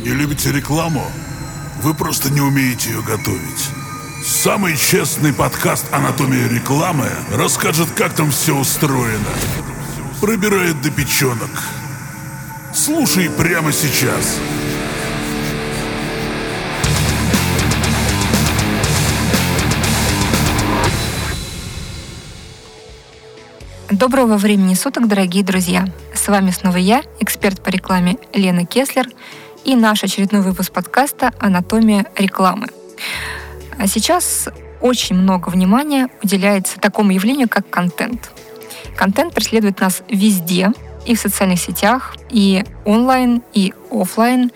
Не любите рекламу? Вы просто не умеете ее готовить. Самый честный подкаст «Анатомия рекламы» расскажет, как там все устроено. Пробирает до печенок. Слушай прямо сейчас. Доброго времени суток, дорогие друзья! С вами снова я, эксперт по рекламе Лена Кеслер, и наш очередной выпуск подкаста «Анатомия рекламы». А сейчас очень много внимания уделяется такому явлению, как контент. Контент преследует нас везде, и в социальных сетях, и онлайн, и офлайн.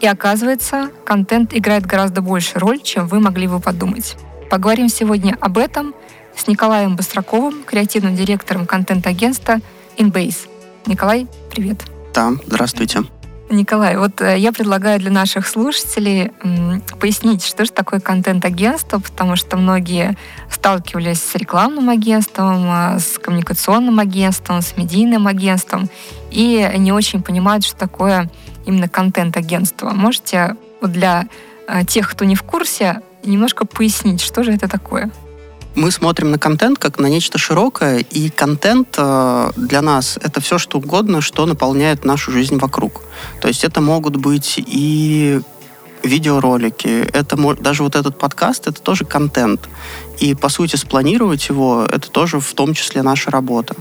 И оказывается, контент играет гораздо большую роль, чем вы могли бы подумать. Поговорим сегодня об этом – с Николаем Быстроковым, креативным директором контент-агентства InBase. Николай, привет. Да, здравствуйте. Николай, вот э, я предлагаю для наших слушателей пояснить, что же такое контент-агентство, потому что многие сталкивались с рекламным агентством, а, с коммуникационным агентством, с медийным агентством и не очень понимают, что такое именно контент-агентство. Можете вот для э, тех, кто не в курсе, немножко пояснить, что же это такое? Мы смотрим на контент как на нечто широкое, и контент э, для нас это все что угодно, что наполняет нашу жизнь вокруг. То есть это могут быть и видеоролики, это даже вот этот подкаст, это тоже контент. И, по сути, спланировать его, это тоже в том числе наша работа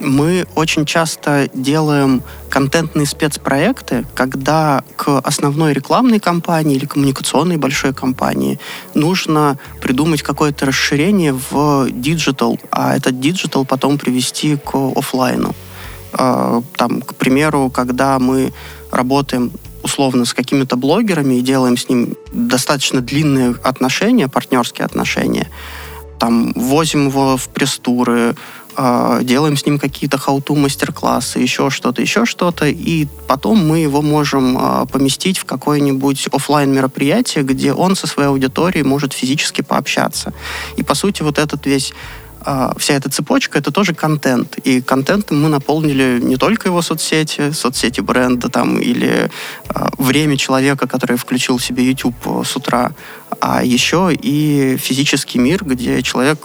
мы очень часто делаем контентные спецпроекты, когда к основной рекламной кампании или коммуникационной большой кампании нужно придумать какое-то расширение в диджитал, а этот диджитал потом привести к офлайну. А, там, к примеру, когда мы работаем условно с какими-то блогерами и делаем с ним достаточно длинные отношения, партнерские отношения, там возим его в пресс-туры, делаем с ним какие-то how-to мастер-классы, еще что-то, еще что-то, и потом мы его можем э, поместить в какое-нибудь офлайн мероприятие, где он со своей аудиторией может физически пообщаться. И по сути вот этот весь а, вся эта цепочка это тоже контент. И контентом мы наполнили не только его соцсети, соцсети бренда там, или э, время человека, который включил себе YouTube с утра, а еще и физический мир, где человек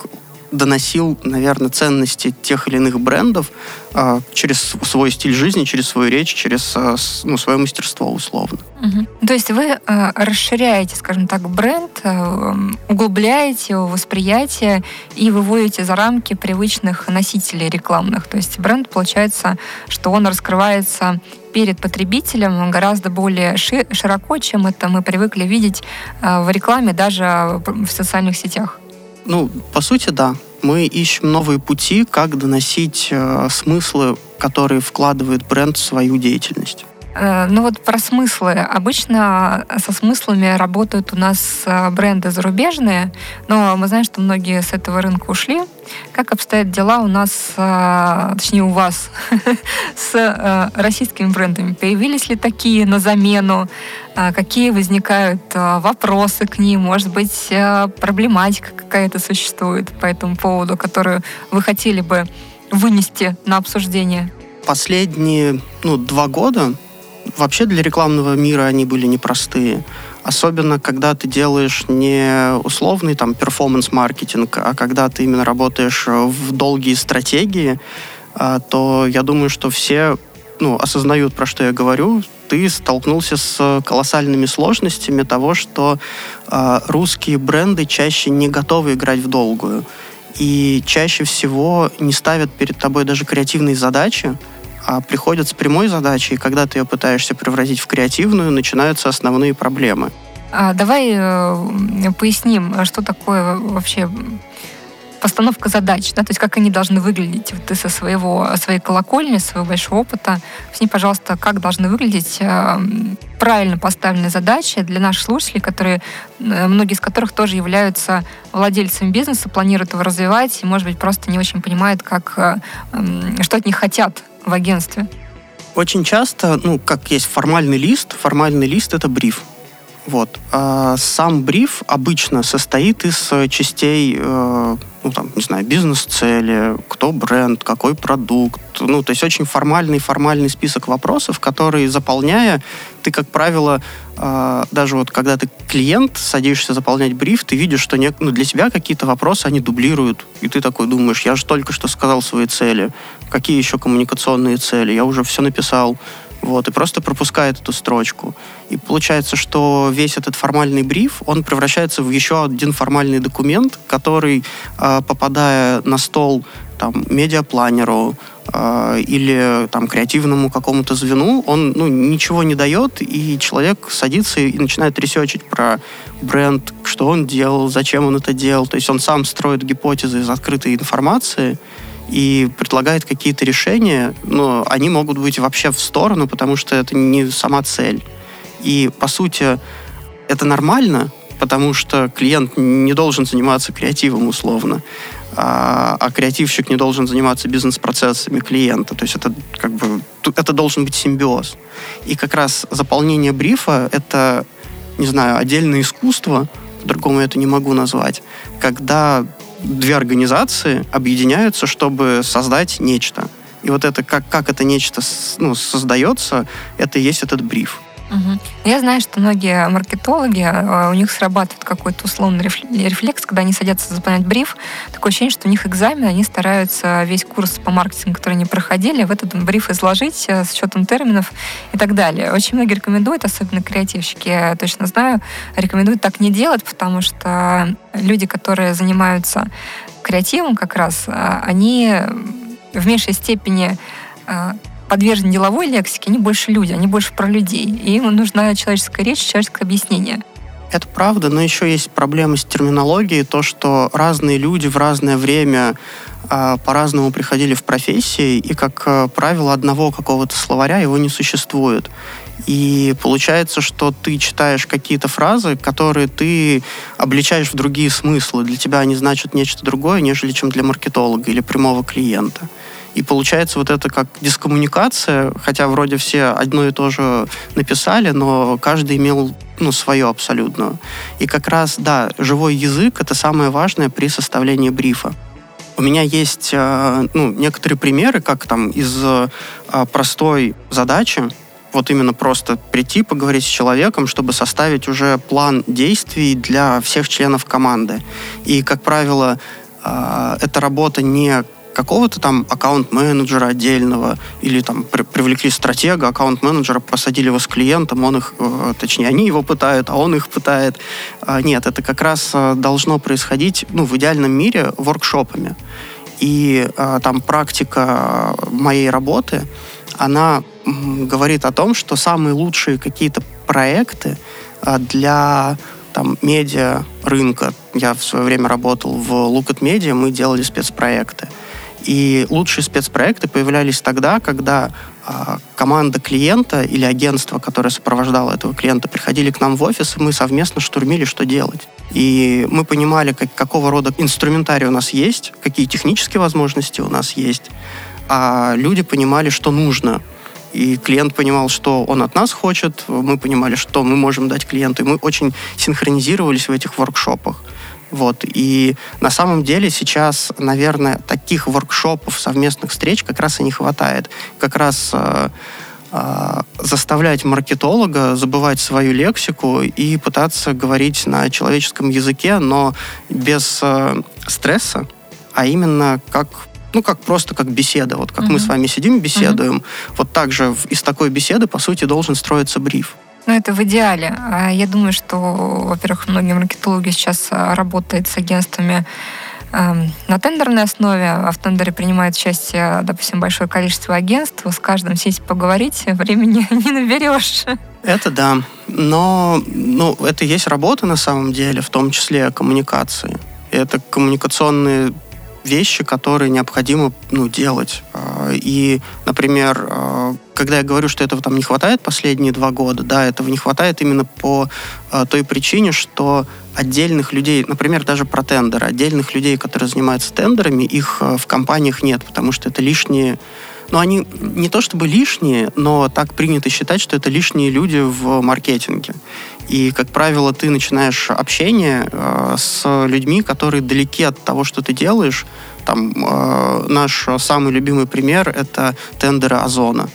доносил, наверное, ценности тех или иных брендов э, через свой стиль жизни, через свою речь, через э, ну, свое мастерство условно. Угу. То есть вы э, расширяете, скажем так, бренд, э, углубляете его восприятие и выводите за рамки привычных носителей рекламных. То есть бренд, получается, что он раскрывается перед потребителем гораздо более широко, чем это мы привыкли видеть в рекламе даже в социальных сетях. Ну, по сути, да. Мы ищем новые пути, как доносить э, смыслы, которые вкладывает бренд в свою деятельность. Э, ну вот про смыслы. Обычно со смыслами работают у нас э, бренды зарубежные, но мы знаем, что многие с этого рынка ушли. Как обстоят дела у нас, э, точнее у вас, с российскими брендами? Появились ли такие на замену? Какие возникают вопросы к ним? Может быть, проблематика какая-то существует по этому поводу, которую вы хотели бы вынести на обсуждение? Последние ну, два года Вообще для рекламного мира они были непростые. Особенно, когда ты делаешь не условный там перформанс-маркетинг, а когда ты именно работаешь в долгие стратегии, а, то я думаю, что все ну, осознают, про что я говорю. Ты столкнулся с колоссальными сложностями того, что э, русские бренды чаще не готовы играть в долгую. И чаще всего не ставят перед тобой даже креативные задачи, а приходят с прямой задачей, и когда ты ее пытаешься превратить в креативную, начинаются основные проблемы. А, давай э, поясним, что такое вообще постановка задач, да, то есть как они должны выглядеть. Вот ты со своего, своей колокольни, своего большого опыта, объясни, пожалуйста, как должны выглядеть э, правильно поставленные задачи для наших слушателей, которые, э, многие из которых тоже являются владельцами бизнеса, планируют его развивать и, может быть, просто не очень понимают, как, э, что от них хотят в агентстве? Очень часто, ну, как есть формальный лист, формальный лист — это бриф. Вот. А сам бриф обычно состоит из частей э, ну, там, не знаю, бизнес-цели, кто бренд, какой продукт. Ну, то есть очень формальный-формальный список вопросов, которые, заполняя, ты, как правило, э, даже вот когда ты клиент, садишься заполнять бриф, ты видишь, что не, ну, для тебя какие-то вопросы, они дублируют. И ты такой думаешь, я же только что сказал свои цели. Какие еще коммуникационные цели? Я уже все написал вот, и просто пропускает эту строчку. И получается, что весь этот формальный бриф, он превращается в еще один формальный документ, который, а, попадая на стол там, медиапланеру э, или там, креативному какому-то звену, он ну, ничего не дает, и человек садится и начинает ресечить про бренд, что он делал, зачем он это делал. То есть он сам строит гипотезы из открытой информации, и предлагает какие-то решения, но они могут быть вообще в сторону, потому что это не сама цель. И, по сути, это нормально, потому что клиент не должен заниматься креативом условно, а, а креативщик не должен заниматься бизнес-процессами клиента. То есть это как бы это должен быть симбиоз. И как раз заполнение брифа — это, не знаю, отдельное искусство, по-другому я это не могу назвать, когда две организации объединяются, чтобы создать нечто. И вот это, как, как это нечто ну, создается, это и есть этот бриф. Я знаю, что многие маркетологи, э, у них срабатывает какой-то условный рефлекс, когда они садятся заполнять бриф. Такое ощущение, что у них экзамен, они стараются весь курс по маркетингу, который они проходили, в этот бриф изложить э, с учетом терминов и так далее. Очень многие рекомендуют, особенно креативщики, я точно знаю, рекомендуют так не делать, потому что люди, которые занимаются креативом как раз, э, они в меньшей степени подвержены деловой лексике, они больше люди, они больше про людей. И им нужна человеческая речь, человеческое объяснение. Это правда, но еще есть проблемы с терминологией, то, что разные люди в разное время э, по-разному приходили в профессии, и, как э, правило, одного какого-то словаря его не существует. И получается, что ты читаешь какие-то фразы, которые ты обличаешь в другие смыслы. Для тебя они значат нечто другое, нежели чем для маркетолога или прямого клиента. И получается вот это как дискоммуникация, хотя вроде все одно и то же написали, но каждый имел ну, свое абсолютно. И как раз, да, живой язык — это самое важное при составлении брифа. У меня есть э, ну, некоторые примеры, как там из э, простой задачи, вот именно просто прийти, поговорить с человеком, чтобы составить уже план действий для всех членов команды. И, как правило, э, эта работа не какого-то там аккаунт-менеджера отдельного или там при привлекли стратега, аккаунт-менеджера, посадили его с клиентом, он их, э, точнее, они его пытают, а он их пытает. А, нет, это как раз э, должно происходить, ну, в идеальном мире воркшопами. И э, там практика моей работы, она говорит о том, что самые лучшие какие-то проекты для там, медиа рынка. Я в свое время работал в Look at Media, мы делали спецпроекты. И лучшие спецпроекты появлялись тогда, когда э, команда клиента или агентство, которое сопровождало этого клиента, приходили к нам в офис, и мы совместно штурмили, что делать. И мы понимали, как, какого рода инструментарий у нас есть, какие технические возможности у нас есть, а люди понимали, что нужно. И клиент понимал, что он от нас хочет, мы понимали, что мы можем дать клиенту. И мы очень синхронизировались в этих воркшопах. Вот. И на самом деле сейчас, наверное, таких воркшопов, совместных встреч как раз и не хватает. Как раз э, э, заставлять маркетолога забывать свою лексику и пытаться говорить на человеческом языке, но без э, стресса, а именно как ну, как просто как беседа. Вот как uh-huh. мы с вами сидим, беседуем. Uh-huh. Вот так же из такой беседы, по сути, должен строиться бриф. Ну, это в идеале. А я думаю, что, во-первых, многие маркетологи сейчас а, работают с агентствами эм, на тендерной основе, а в тендере принимает участие, допустим, большое количество агентств, с каждым сесть поговорить, времени не наберешь. Это да. Но ну, это есть работа на самом деле, в том числе коммуникации. Это коммуникационные вещи, которые необходимо ну, делать. А, и, например, а, когда я говорю, что этого там не хватает последние два года, да, этого не хватает именно по а, той причине, что отдельных людей, например, даже про тендеры, отдельных людей, которые занимаются тендерами, их в компаниях нет, потому что это лишние Но они не то чтобы лишние, но так принято считать, что это лишние люди в маркетинге. И, как правило, ты начинаешь общение э, с людьми, которые далеки от того, что ты делаешь. Там э, наш самый любимый пример — это тендеры Озона.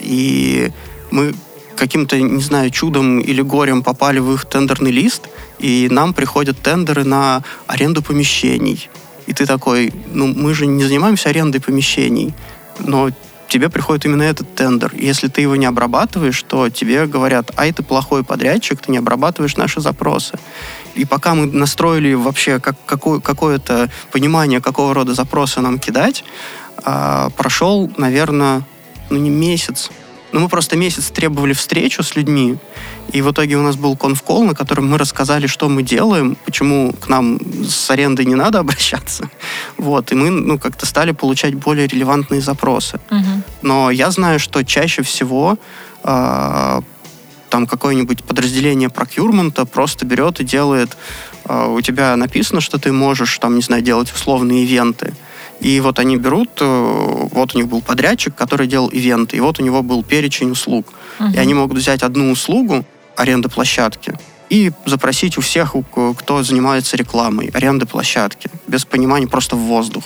И мы каким-то, не знаю, чудом или горем попали в их тендерный лист, и нам приходят тендеры на аренду помещений. И ты такой, ну, мы же не занимаемся арендой помещений, но тебе приходит именно этот тендер. Если ты его не обрабатываешь, то тебе говорят, ай, ты плохой подрядчик, ты не обрабатываешь наши запросы. И пока мы настроили вообще как, какое, какое-то понимание, какого рода запросы нам кидать, а, прошел, наверное, ну не месяц, но мы просто месяц требовали встречу с людьми, и в итоге у нас был конфкол, на котором мы рассказали, что мы делаем, почему к нам с арендой не надо обращаться. Вот, и мы ну, как-то стали получать более релевантные запросы. Угу. Но я знаю, что чаще всего э, там какое-нибудь подразделение прокюрмента просто берет и делает, э, у тебя написано, что ты можешь, там, не знаю, делать условные ивенты. И вот они берут, э, вот у них был подрядчик, который делал ивенты, и вот у него был перечень услуг. Угу. И они могут взять одну услугу, аренда площадки, и запросить у всех, кто занимается рекламой, аренда площадки, без понимания просто в воздух.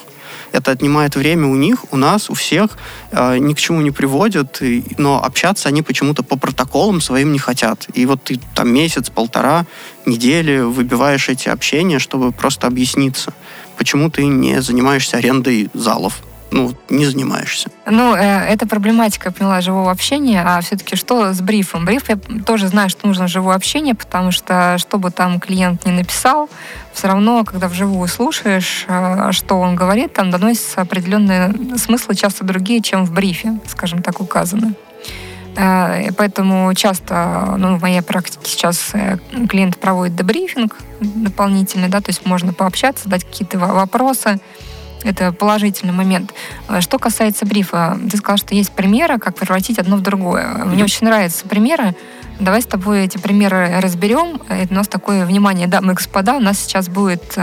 Это отнимает время у них, у нас, у всех, э, ни к чему не приводит, и, но общаться они почему-то по протоколам своим не хотят. И вот ты там месяц, полтора, недели выбиваешь эти общения, чтобы просто объясниться почему ты не занимаешься арендой залов? ну, не занимаешься. Ну, э, это проблематика, я поняла, живого общения, а все-таки что с брифом? Бриф, я тоже знаю, что нужно живое общение, потому что, что бы там клиент не написал, все равно, когда вживую слушаешь, э, что он говорит, там доносятся определенные смыслы, часто другие, чем в брифе, скажем так, указаны. Э, поэтому часто, ну, в моей практике сейчас э, клиент проводит дебрифинг дополнительный, да, то есть можно пообщаться, дать какие-то вопросы. Это положительный момент. Э, что касается брифа, ты сказал, что есть примеры, как превратить одно в другое. Мне очень нравятся примеры. Давай с тобой эти примеры разберем. Это у нас такое внимание, дамы и господа, у нас сейчас будет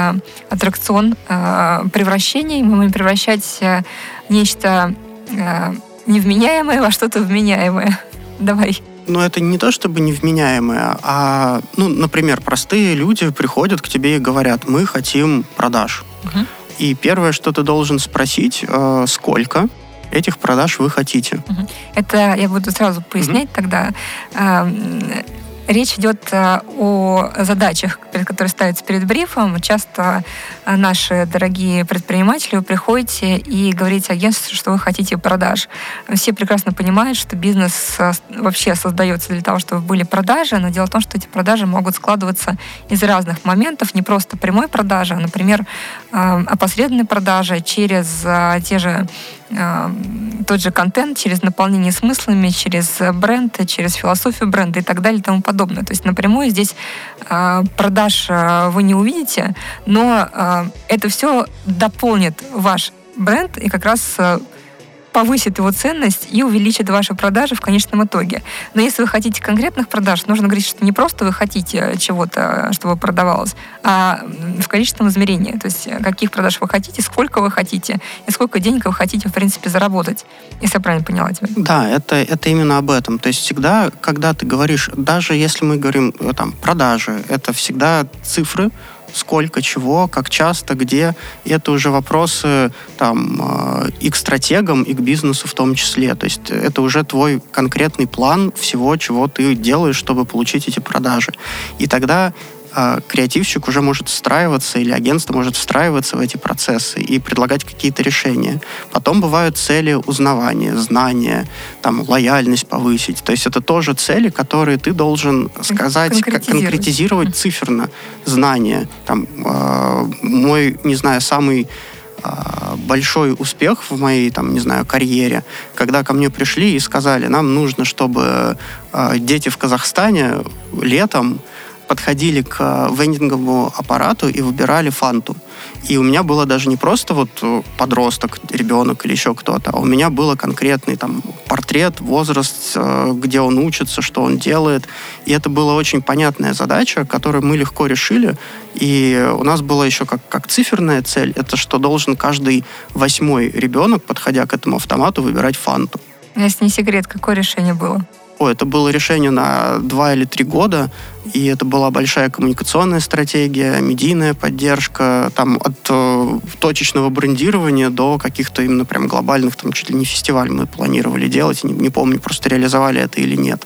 аттракцион превращений. Мы будем превращать нечто невменяемое во что-то вменяемое. Давай. Ну, это не то чтобы невменяемое, а, ну, например, простые люди приходят к тебе и говорят, мы хотим продаж. Угу. И первое, что ты должен спросить, э, сколько этих продаж вы хотите. Угу. Это я буду сразу пояснять угу. тогда. Э, Речь идет э, о задачах, которые ставятся перед брифом. Часто э, наши дорогие предприниматели, вы приходите и говорите агентству, что вы хотите продаж. Все прекрасно понимают, что бизнес э, вообще создается для того, чтобы были продажи, но дело в том, что эти продажи могут складываться из разных моментов, не просто прямой продажи, а, например, опосредованной продажи через те же тот же контент, через наполнение смыслами, через бренд, через философию бренда и так далее и тому подобное. То есть напрямую здесь э, продаж э, вы не увидите, но э, это все дополнит ваш бренд и как раз повысит его ценность и увеличит ваши продажи в конечном итоге. Но если вы хотите конкретных продаж, нужно говорить, что не просто вы хотите чего-то, чтобы продавалось, а в количественном измерении. То есть каких продаж вы хотите, сколько вы хотите и сколько денег вы хотите, в принципе, заработать. Если я правильно поняла тебя. Да, это, это именно об этом. То есть всегда, когда ты говоришь, даже если мы говорим э, там продажи, это всегда цифры, сколько чего, как часто, где. Это уже вопросы там, э, и к стратегам, и к бизнесу в том числе. То есть это уже твой конкретный план всего, чего ты делаешь, чтобы получить эти продажи. И тогда а, креативщик уже может встраиваться или агентство может встраиваться в эти процессы и предлагать какие-то решения. Потом бывают цели узнавания, знания, там, лояльность повысить. То есть это тоже цели, которые ты должен сказать, конкретизировать, конкретизировать циферно знания. Там, э, мой, не знаю, самый большой успех в моей, там, не знаю, карьере, когда ко мне пришли и сказали, нам нужно, чтобы дети в Казахстане летом подходили к вендинговому аппарату и выбирали фанту. И у меня было даже не просто вот э, подросток, ребенок или еще кто-то, а у меня был конкретный там портрет, возраст, э, где он учится, что он делает. И это была очень понятная задача, которую мы легко решили. И у нас была еще как, как циферная цель, это что должен каждый восьмой ребенок, подходя к этому автомату, выбирать фанту. Если не секрет, какое решение было? О, это было решение на два или три года, и это была большая коммуникационная стратегия, медийная поддержка, там от э, точечного брендирования до каких-то именно прям глобальных, там чуть ли не фестиваль мы планировали делать, не, не помню, просто реализовали это или нет.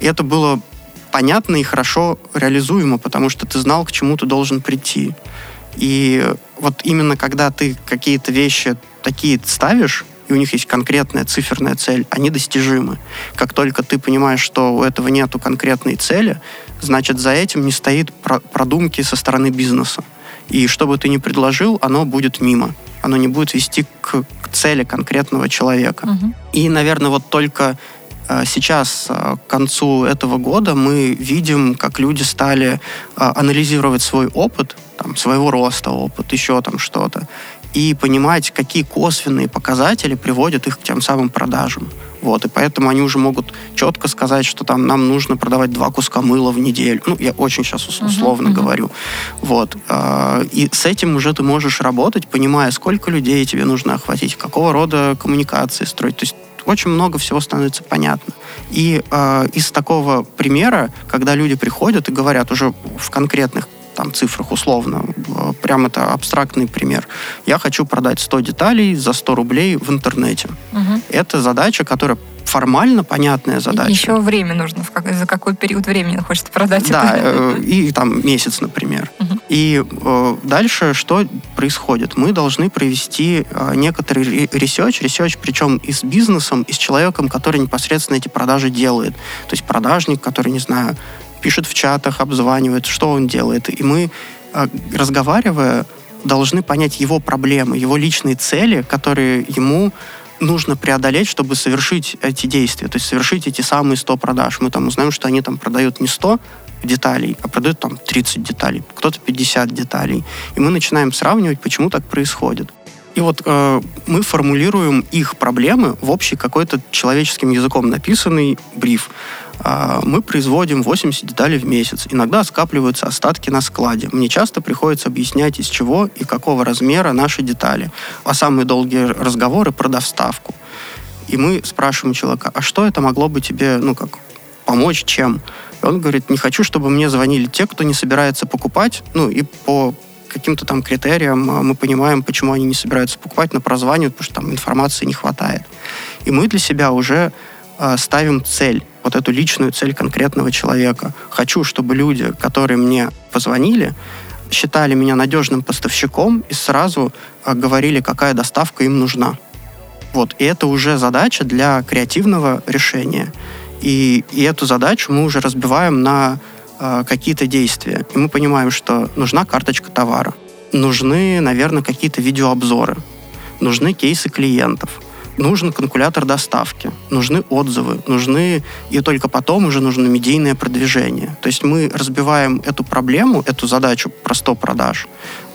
И это было понятно и хорошо реализуемо, потому что ты знал, к чему ты должен прийти. И вот именно когда ты какие-то вещи такие ставишь, и у них есть конкретная циферная цель, они достижимы. Как только ты понимаешь, что у этого нету конкретной цели, значит, за этим не стоит продумки со стороны бизнеса. И что бы ты ни предложил, оно будет мимо. Оно не будет вести к, к цели конкретного человека. Угу. И, наверное, вот только э, сейчас, э, к концу этого года, мы видим, как люди стали э, анализировать свой опыт, там, своего роста опыт, еще там что-то, и понимать, какие косвенные показатели приводят их к тем самым продажам. Вот, и поэтому они уже могут четко сказать, что там нам нужно продавать два куска мыла в неделю. Ну, я очень сейчас условно uh-huh, uh-huh. говорю. Вот. А, и с этим уже ты можешь работать, понимая, сколько людей тебе нужно охватить, какого рода коммуникации строить. То есть очень много всего становится понятно. И э, из такого примера, когда люди приходят и говорят уже в конкретных там, цифрах условно, прям это абстрактный пример. Я хочу продать 100 деталей за 100 рублей в интернете. Угу. Это задача, которая формально понятная задача. Еще время нужно, за какой период времени хочется продать да, это. Да, и там месяц, например. Угу. И э, дальше что происходит? Мы должны провести э, некоторый research, research причем и с бизнесом, и с человеком, который непосредственно эти продажи делает. То есть продажник, который, не знаю, пишет в чатах, обзванивает, что он делает. И мы, а, разговаривая, должны понять его проблемы, его личные цели, которые ему нужно преодолеть, чтобы совершить эти действия, то есть совершить эти самые 100 продаж. Мы там узнаем, что они там продают не 100 деталей, а продают там 30 деталей, кто-то 50 деталей. И мы начинаем сравнивать, почему так происходит. И вот э, мы формулируем их проблемы в общий какой-то человеческим языком написанный бриф. Э, мы производим 80 деталей в месяц. Иногда скапливаются остатки на складе. Мне часто приходится объяснять, из чего и какого размера наши детали. А самые долгие разговоры про доставку. И мы спрашиваем человека, а что это могло бы тебе, ну как, помочь чем? И он говорит, не хочу, чтобы мне звонили те, кто не собирается покупать, ну и по каким-то там критериям а, мы понимаем, почему они не собираются покупать, но прозванивают, потому что там информации не хватает. И мы для себя уже ставим цель, вот эту личную цель конкретного человека. Хочу, чтобы люди, которые мне позвонили, считали меня надежным поставщиком и сразу э, говорили, какая доставка им нужна. Вот. И это уже задача для креативного решения. И, и эту задачу мы уже разбиваем на э, какие-то действия. И мы понимаем, что нужна карточка товара. Нужны, наверное, какие-то видеообзоры. Нужны кейсы клиентов. Нужен калькулятор доставки, нужны отзывы, нужны, и только потом уже нужно медийное продвижение. То есть мы разбиваем эту проблему, эту задачу про 100 продаж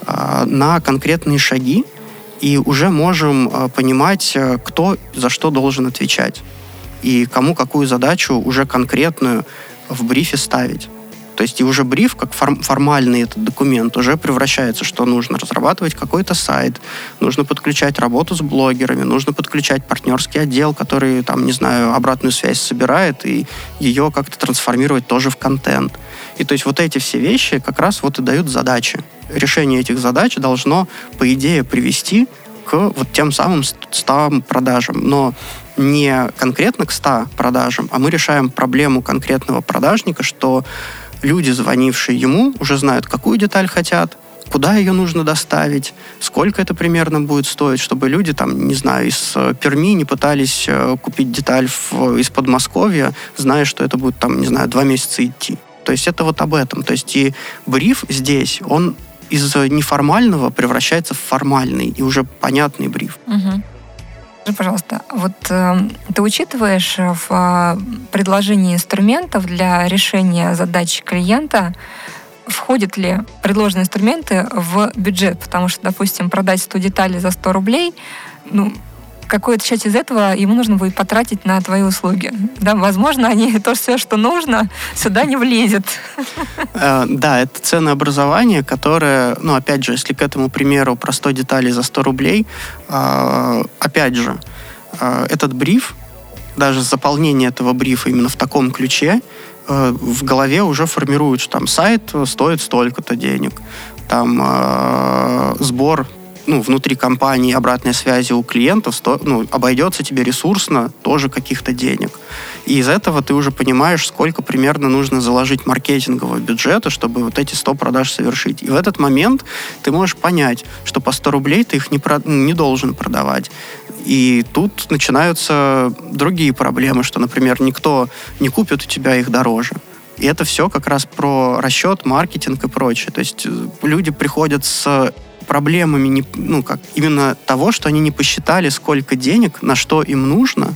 э, на конкретные шаги, и уже можем э, понимать, э, кто за что должен отвечать и кому какую задачу уже конкретную в брифе ставить. То есть и уже бриф, как форм, формальный этот документ, уже превращается, что нужно разрабатывать какой-то сайт, нужно подключать работу с блогерами, нужно подключать партнерский отдел, который, там, не знаю, обратную связь собирает, и ее как-то трансформировать тоже в контент. И то есть вот эти все вещи как раз вот и дают задачи. Решение этих задач должно, по идее, привести к вот тем самым 100 продажам. Но не конкретно к 100 продажам, а мы решаем проблему конкретного продажника, что люди, звонившие ему, уже знают, какую деталь хотят, куда ее нужно доставить, сколько это примерно будет стоить, чтобы люди там, не знаю, из э, Перми не пытались э, купить деталь в, из Подмосковья, зная, что это будет там, не знаю, два месяца идти. То есть это вот об этом. То есть и бриф здесь, он из неформального превращается в формальный и уже понятный бриф. Угу. Скажи, пожалуйста, вот э, ты учитываешь в э, предложении инструментов для решения задач клиента, входят ли предложенные инструменты в бюджет? Потому что, допустим, продать 100 деталей за 100 рублей, ну, какую-то часть из этого ему нужно будет потратить на твои услуги. Да, возможно, они то все, что нужно, сюда не влезет. Э, да, это ценообразование, которое, ну, опять же, если к этому примеру про 100 деталей за 100 рублей, э, опять же, э, этот бриф, даже заполнение этого брифа именно в таком ключе, в голове уже формируют, что там сайт стоит столько-то денег, там э, сбор ну, внутри компании обратной связи у клиентов сто, ну, обойдется тебе ресурсно тоже каких-то денег. И из этого ты уже понимаешь, сколько примерно нужно заложить маркетингового бюджета, чтобы вот эти 100 продаж совершить. И в этот момент ты можешь понять, что по 100 рублей ты их не, про, не должен продавать. И тут начинаются другие проблемы, что, например, никто не купит у тебя их дороже. И это все как раз про расчет, маркетинг и прочее. То есть э, люди приходят с проблемами не, ну, как, именно того, что они не посчитали, сколько денег, на что им нужно,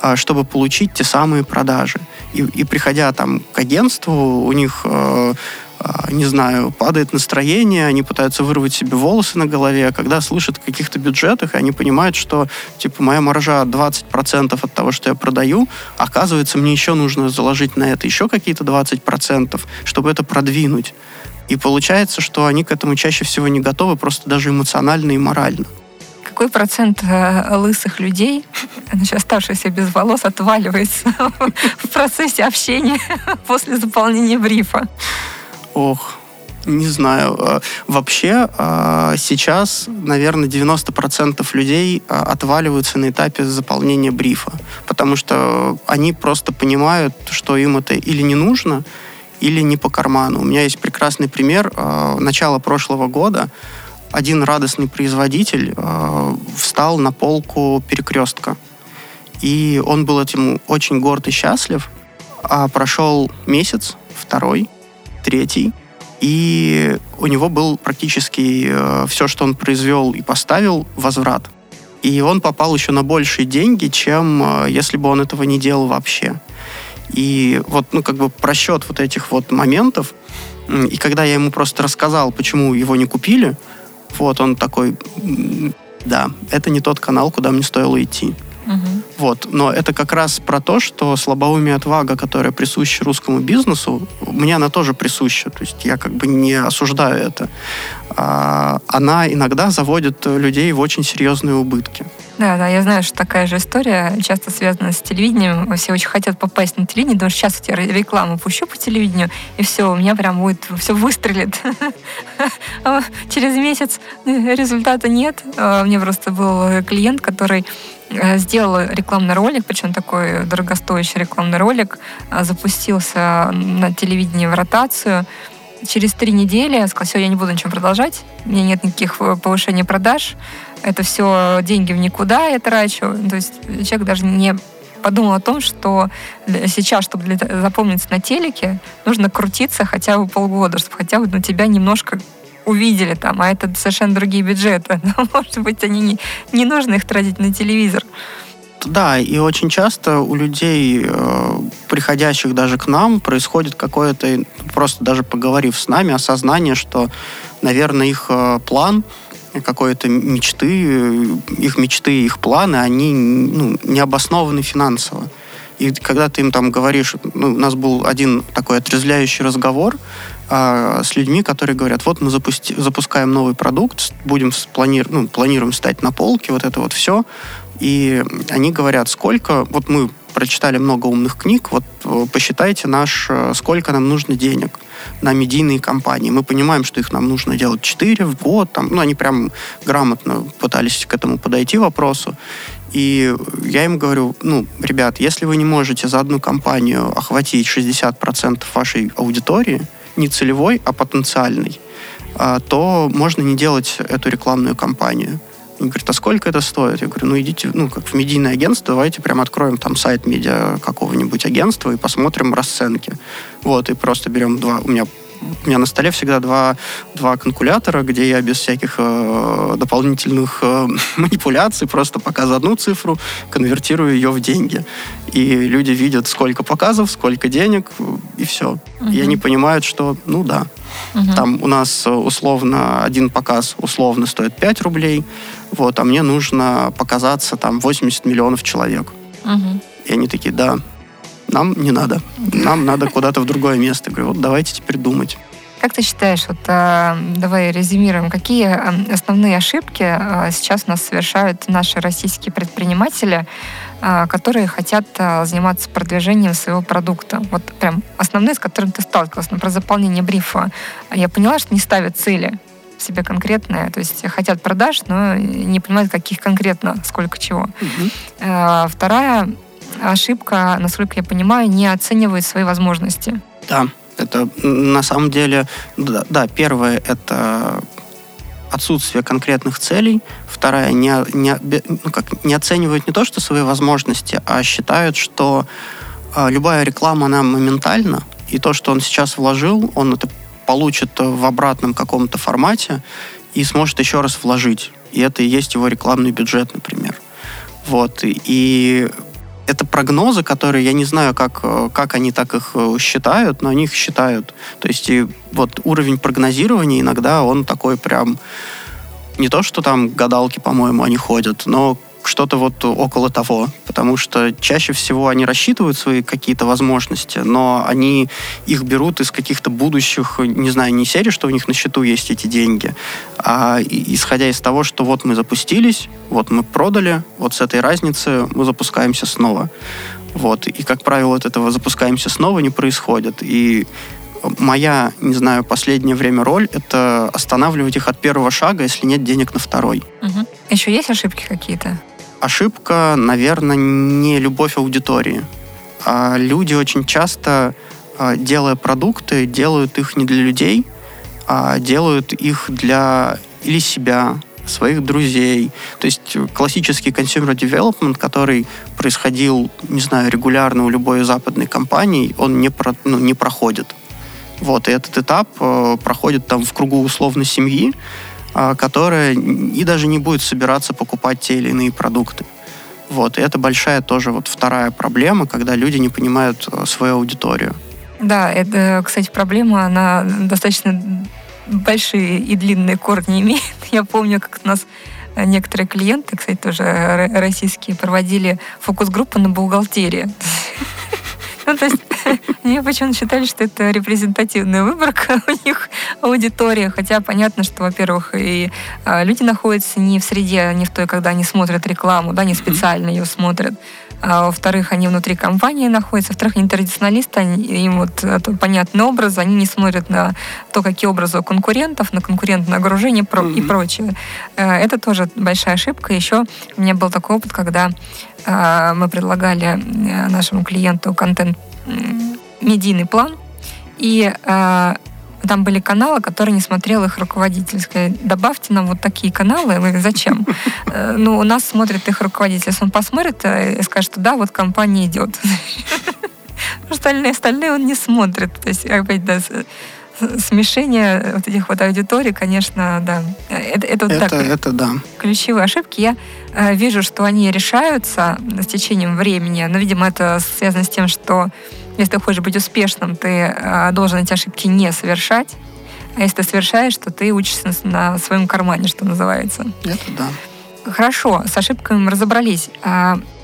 а, чтобы получить те самые продажи. И, и приходя там к агентству, у них, э, э, не знаю, падает настроение, они пытаются вырвать себе волосы на голове, а когда слышат о каких-то бюджетах, они понимают, что, типа, моя маржа 20% от того, что я продаю, оказывается, мне еще нужно заложить на это еще какие-то 20%, чтобы это продвинуть. И получается, что они к этому чаще всего не готовы, просто даже эмоционально и морально. Какой процент э, лысых людей, оставшихся без волос, отваливается в процессе общения после заполнения брифа? Ох, не знаю. Э, вообще э, сейчас, наверное, 90% людей отваливаются на этапе заполнения брифа, потому что они просто понимают, что им это или не нужно, или не по карману. У меня есть прекрасный пример. Э, начало прошлого года один радостный производитель э, встал на полку перекрестка. И он был этим очень горд и счастлив. А прошел месяц, второй, третий, и у него был практически э, все, что он произвел и поставил, возврат. И он попал еще на большие деньги, чем если бы он этого не делал вообще. И вот, ну, как бы просчет вот этих вот моментов, и когда я ему просто рассказал, почему его не купили, вот он такой, да, это не тот канал, куда мне стоило идти. Угу. Вот. Но это как раз про то, что слабоумие отвага, которая присуща русскому бизнесу, мне она тоже присуща. То есть я как бы не осуждаю это. А, она иногда заводит людей в очень серьезные убытки. Да, да, я знаю, что такая же история часто связана с телевидением. Все очень хотят попасть на телевидение, потому что сейчас я рекламу пущу по телевидению, и все, у меня прям будет, все выстрелит. А через месяц результата нет. А мне просто был клиент, который э, сделал рекламный ролик, причем такой дорогостоящий рекламный ролик, а, запустился на телевидении в ротацию. Через три недели я сказала, все, я не буду ничего продолжать, у меня нет никаких э, повышений продаж, это все деньги в никуда я трачу. То есть человек даже не подумал о том, что сейчас, чтобы для, запомниться на телеке, нужно крутиться хотя бы полгода, чтобы хотя бы на тебя немножко увидели там, а это совершенно другие бюджеты. Может быть, они не, не нужно их тратить на телевизор. Да, и очень часто у людей, э, приходящих даже к нам, происходит какое-то, просто даже поговорив с нами, осознание, что, наверное, их э, план — какой-то мечты, их мечты, их планы, они ну, не обоснованы финансово. И когда ты им там говоришь, ну, у нас был один такой отрезвляющий разговор а, с людьми, которые говорят, вот мы запусти, запускаем новый продукт, будем плани, ну, планируем стать на полке, вот это вот все. И они говорят, сколько, вот мы прочитали много умных книг, вот э, посчитайте наш, э, сколько нам нужно денег на медийные компании. Мы понимаем, что их нам нужно делать 4 в год. Там, ну, они прям грамотно пытались к этому подойти вопросу. И я им говорю, ну, ребят, если вы не можете за одну компанию охватить 60% вашей аудитории, не целевой, а потенциальной, а, то можно не делать эту рекламную кампанию. Он говорит, а сколько это стоит? Я говорю, ну идите, ну, как в медийное агентство, давайте прям откроем там сайт медиа какого-нибудь агентства и посмотрим расценки. Вот, и просто берем два, у меня у меня на столе всегда два, два калькулятора, где я без всяких э, дополнительных э, манипуляций просто показываю одну цифру, конвертирую ее в деньги. И люди видят, сколько показов, сколько денег, и все. Угу. И они понимают, что, ну да, угу. там у нас условно один показ условно стоит 5 рублей, вот, а мне нужно показаться там 80 миллионов человек. Угу. И они такие, да, нам не надо. Нам надо куда-то в другое место. говорю, вот давайте теперь думать. Как ты считаешь, вот э, давай резюмируем, какие э, основные ошибки э, сейчас у нас совершают наши российские предприниматели, которые хотят заниматься продвижением своего продукта? Вот прям основные, с которыми ты сталкивался, например, заполнение брифа. Я поняла, что не ставят цели себе конкретные, то есть хотят продаж, но не понимают, каких конкретно, сколько чего. Угу. Вторая ошибка, насколько я понимаю, не оценивает свои возможности. Да, это на самом деле, да, да первое это отсутствие конкретных целей, вторая не, не, ну как, не оценивают не то, что свои возможности, а считают, что э, любая реклама, она моментальна, и то, что он сейчас вложил, он это получит в обратном каком-то формате и сможет еще раз вложить. И это и есть его рекламный бюджет, например. Вот. И это прогнозы, которые я не знаю, как, э, как они так их э, считают, но они их считают. То есть и вот уровень прогнозирования иногда он такой прям не то, что там гадалки, по-моему, они ходят, но что-то вот около того, потому что чаще всего они рассчитывают свои какие-то возможности, но они их берут из каких-то будущих, не знаю, не серии, что у них на счету есть эти деньги, а исходя из того, что вот мы запустились, вот мы продали, вот с этой разницы мы запускаемся снова. Вот. И, как правило, от этого запускаемся снова не происходит. И моя, не знаю, последнее время роль — это останавливать их от первого шага, если нет денег на второй. Угу. Еще есть ошибки какие-то? Ошибка, наверное, не любовь аудитории. А люди очень часто, а, делая продукты, делают их не для людей, а делают их для или себя, своих друзей. То есть классический consumer development, который происходил, не знаю, регулярно у любой западной компании, он не, про, ну, не проходит. Вот, и этот этап э, проходит там в кругу условно семьи, которая и даже не будет собираться покупать те или иные продукты. Вот, и это большая тоже вот вторая проблема, когда люди не понимают э, свою аудиторию. Да, это, кстати, проблема, она достаточно большие и длинные корни имеет. Я помню, как у нас некоторые клиенты, кстати, тоже российские, проводили фокус-группу на бухгалтерии. Ну, то есть они почему-то считали, что это репрезентативная выборка у них аудитория, хотя понятно, что, во-первых, и а, люди находятся не в среде, не в той, когда они смотрят рекламу, да, не специально ее смотрят. А, во-вторых, они внутри компании находятся, во-вторых, они традиционалисты, они, им вот это понятный образ, они не смотрят на то, какие образы у конкурентов, на конкурентное огружение про, mm-hmm. и прочее. Э, это тоже большая ошибка. Еще у меня был такой опыт, когда а, мы предлагали э, нашему клиенту контент медийный план, и а, там были каналы, которые не смотрел их руководитель. Сказали, добавьте нам вот такие каналы. Говорим, зачем? Э, ну, у нас смотрит их руководитель. Если он посмотрит и скажет, что да, вот компания идет. Остальные, остальные он не смотрит. То есть, опять, да, смешение вот этих вот аудиторий, конечно, да. Это, это, это, так, это да. Ключевые ошибки. Я э, вижу, что они решаются с течением времени, но, видимо, это связано с тем, что если ты хочешь быть успешным, ты э, должен эти ошибки не совершать. А если ты совершаешь, то ты учишься на своем кармане, что называется. Это да. Хорошо, с ошибками мы разобрались.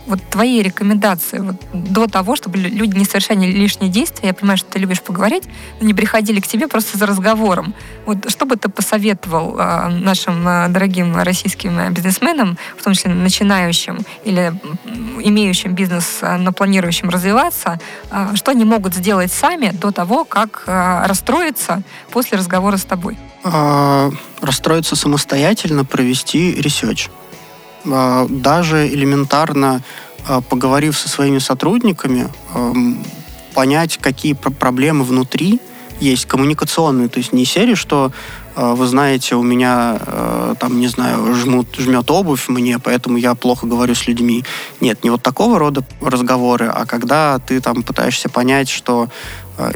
А вот твои рекомендации вот, до того, чтобы люди не совершали лишние действия, я понимаю, что ты любишь поговорить, но не приходили к тебе просто за разговором. Вот что бы ты посоветовал э, нашим э, дорогим российским бизнесменам, в том числе начинающим или имеющим бизнес, э, но планирующим развиваться, э, что они могут сделать сами до того, как э, расстроиться после разговора с тобой? А, расстроиться самостоятельно, провести research. А, даже элементарно а, поговорив со своими сотрудниками, понять, какие проблемы внутри есть коммуникационные, то есть не серии, что а, вы знаете, у меня там, не знаю, жмут, жмет обувь мне, поэтому я плохо говорю с людьми. Нет, не вот такого рода разговоры, а когда ты там пытаешься понять, что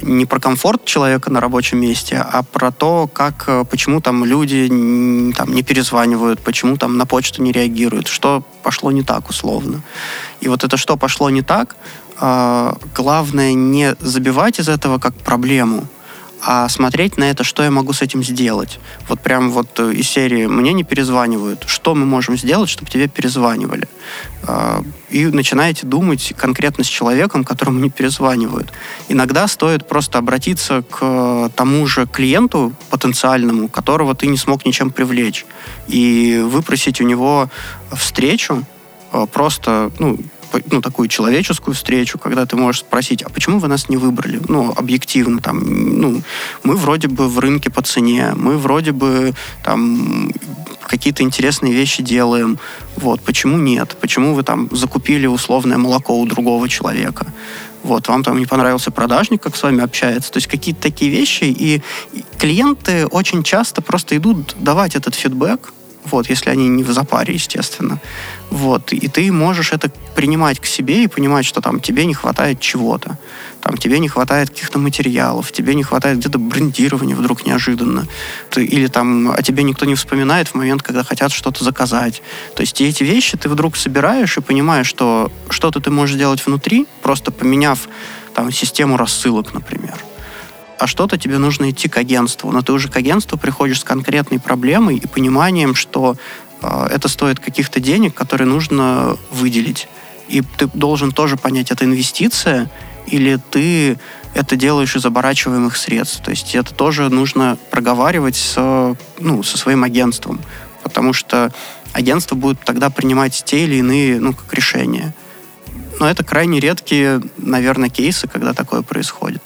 не про комфорт человека на рабочем месте, а про то, как, э, почему там люди там, не перезванивают, почему там на почту не реагируют, что пошло не так условно. И вот это что пошло не так, э, главное не забивать из этого как проблему, а смотреть на это, что я могу с этим сделать. Вот прям вот э, из серии «Мне не перезванивают». Что мы можем сделать, чтобы тебе перезванивали? А, и начинаете думать конкретно с человеком, которому не перезванивают. Иногда стоит просто обратиться к тому же клиенту потенциальному, которого ты не смог ничем привлечь, и выпросить у него встречу, э, просто, ну, ну, такую человеческую встречу, когда ты можешь спросить, а почему вы нас не выбрали? Ну, объективно, там, ну, мы вроде бы в рынке по цене, мы вроде бы там какие-то интересные вещи делаем. Вот, почему нет? Почему вы там закупили условное молоко у другого человека? Вот, вам там не понравился продажник, как с вами общается. То есть какие-то такие вещи. И клиенты очень часто просто идут давать этот фидбэк, вот, если они не в запаре, естественно. Вот, и ты можешь это принимать к себе и понимать, что там тебе не хватает чего-то. Там тебе не хватает каких-то материалов, тебе не хватает где-то брендирования вдруг неожиданно. Ты, или там о тебе никто не вспоминает в момент, когда хотят что-то заказать. То есть эти вещи ты вдруг собираешь и понимаешь, что что-то ты можешь сделать внутри, просто поменяв там систему рассылок, например а что-то тебе нужно идти к агентству. Но ты уже к агентству приходишь с конкретной проблемой и пониманием, что э, это стоит каких-то денег, которые нужно выделить. И ты должен тоже понять, это инвестиция или ты это делаешь из оборачиваемых средств. То есть это тоже нужно проговаривать с, ну, со своим агентством, потому что агентство будет тогда принимать те или иные ну, как решения. Но это крайне редкие, наверное, кейсы, когда такое происходит.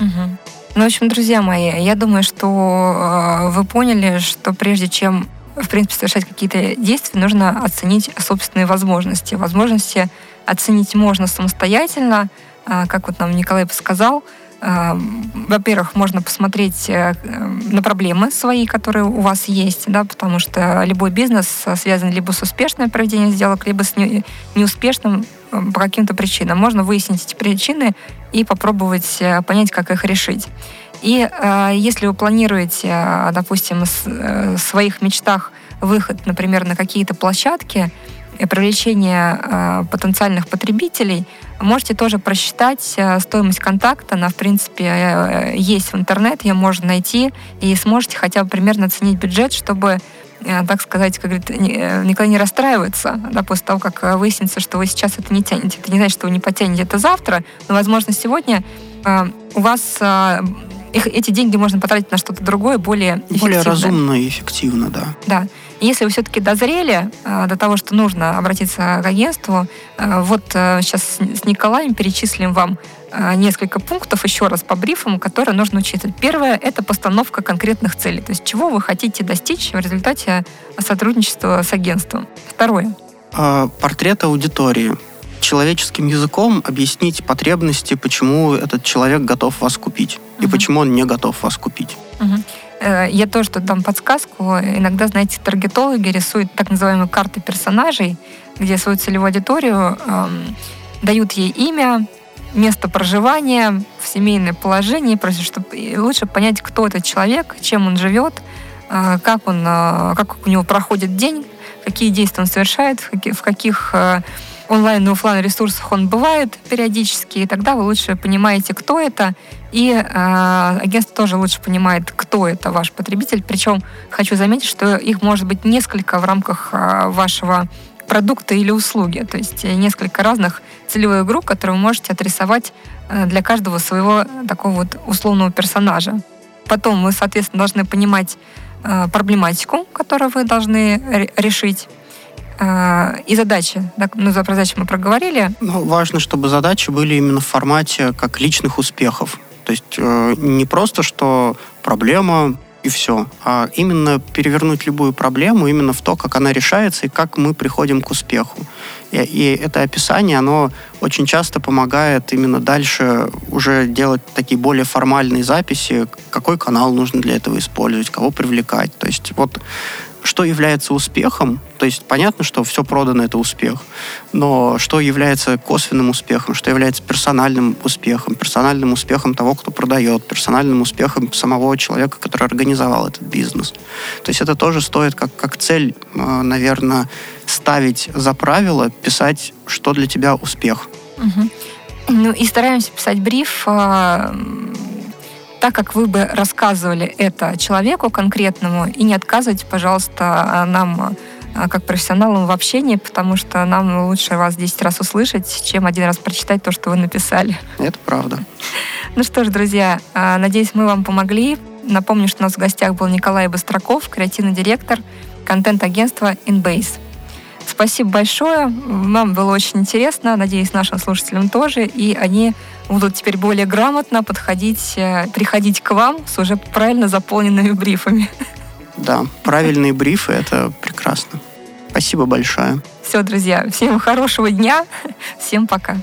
Угу. Ну, в общем, друзья мои, я думаю, что э, вы поняли, что прежде чем, в принципе, совершать какие-то действия, нужно оценить собственные возможности. Возможности оценить можно самостоятельно, э, как вот нам Николай подсказал. Э, во-первых, можно посмотреть на проблемы свои, которые у вас есть, да, потому что любой бизнес связан либо с успешным проведением сделок, либо с неуспешным по каким-то причинам. Можно выяснить эти причины и попробовать э, понять, как их решить. И э, если вы планируете, э, допустим, с, э, в своих мечтах выход, например, на какие-то площадки, и привлечение э, потенциальных потребителей, можете тоже просчитать э, стоимость контакта. Она, в принципе, э, есть в интернете, ее можно найти, и сможете хотя бы примерно оценить бюджет, чтобы Э, так сказать, как говорит, э, никогда не расстраиваться, да, после того, как э, выяснится, что вы сейчас это не тянете. Это не значит, что вы не потянете это завтра, но, возможно, сегодня э, у вас э, их, эти деньги можно потратить на что-то другое, более эффективное. Более разумно и эффективно, да. Да. Если вы все-таки дозрели э, до того, что нужно обратиться к агентству, э, вот э, сейчас с Николаем перечислим вам э, несколько пунктов еще раз по брифам, которые нужно учитывать. Первое – это постановка конкретных целей, то есть чего вы хотите достичь в результате сотрудничества с агентством. Второе. Э, портрет аудитории человеческим языком объяснить потребности, почему этот человек готов вас купить угу. и почему он не готов вас купить. Угу. Я тоже тут дам подсказку. Иногда, знаете, таргетологи рисуют так называемые карты персонажей, где свою целевую аудиторию эм, дают ей имя, место проживания, в семейное положение, просто чтобы лучше понять, кто этот человек, чем он живет, э, как, он, э, как у него проходит день, какие действия он совершает, в каких э, онлайн и офлайн ресурсах он бывает периодически, и тогда вы лучше понимаете, кто это, и э, агентство тоже лучше понимает, кто это ваш потребитель. Причем хочу заметить, что их может быть несколько в рамках э, вашего продукта или услуги, то есть несколько разных целевых групп, которые вы можете отрисовать э, для каждого своего такого вот условного персонажа. Потом вы, соответственно, должны понимать э, проблематику, которую вы должны решить и задачи. Так, ну, за задачи мы проговорили. Ну, важно, чтобы задачи были именно в формате как личных успехов. То есть э, не просто, что проблема и все, а именно перевернуть любую проблему именно в то, как она решается и как мы приходим к успеху. И, и это описание, оно очень часто помогает именно дальше уже делать такие более формальные записи, какой канал нужно для этого использовать, кого привлекать. То есть вот что является успехом, то есть понятно, что все продано это успех, но что является косвенным успехом, что является персональным успехом, персональным успехом того, кто продает, персональным успехом самого человека, который организовал этот бизнес. То есть это тоже стоит как, как цель, э, наверное, ставить за правило, писать, что для тебя успех. Угу. Ну и стараемся писать бриф а, так, как вы бы рассказывали это человеку конкретному, и не отказывайте, пожалуйста, нам а, как профессионалам в общении, потому что нам лучше вас 10 раз услышать, чем один раз прочитать то, что вы написали. Это правда. Ну что ж, друзья, а, надеюсь, мы вам помогли. Напомню, что у нас в гостях был Николай Быстраков, креативный директор контент-агентства InBase. Спасибо большое. Нам было очень интересно. Надеюсь, нашим слушателям тоже. И они будут теперь более грамотно подходить, э, приходить к вам с уже правильно заполненными брифами. Да, правильные брифы — это прекрасно. Спасибо большое. Все, друзья, всем хорошего дня. Всем пока.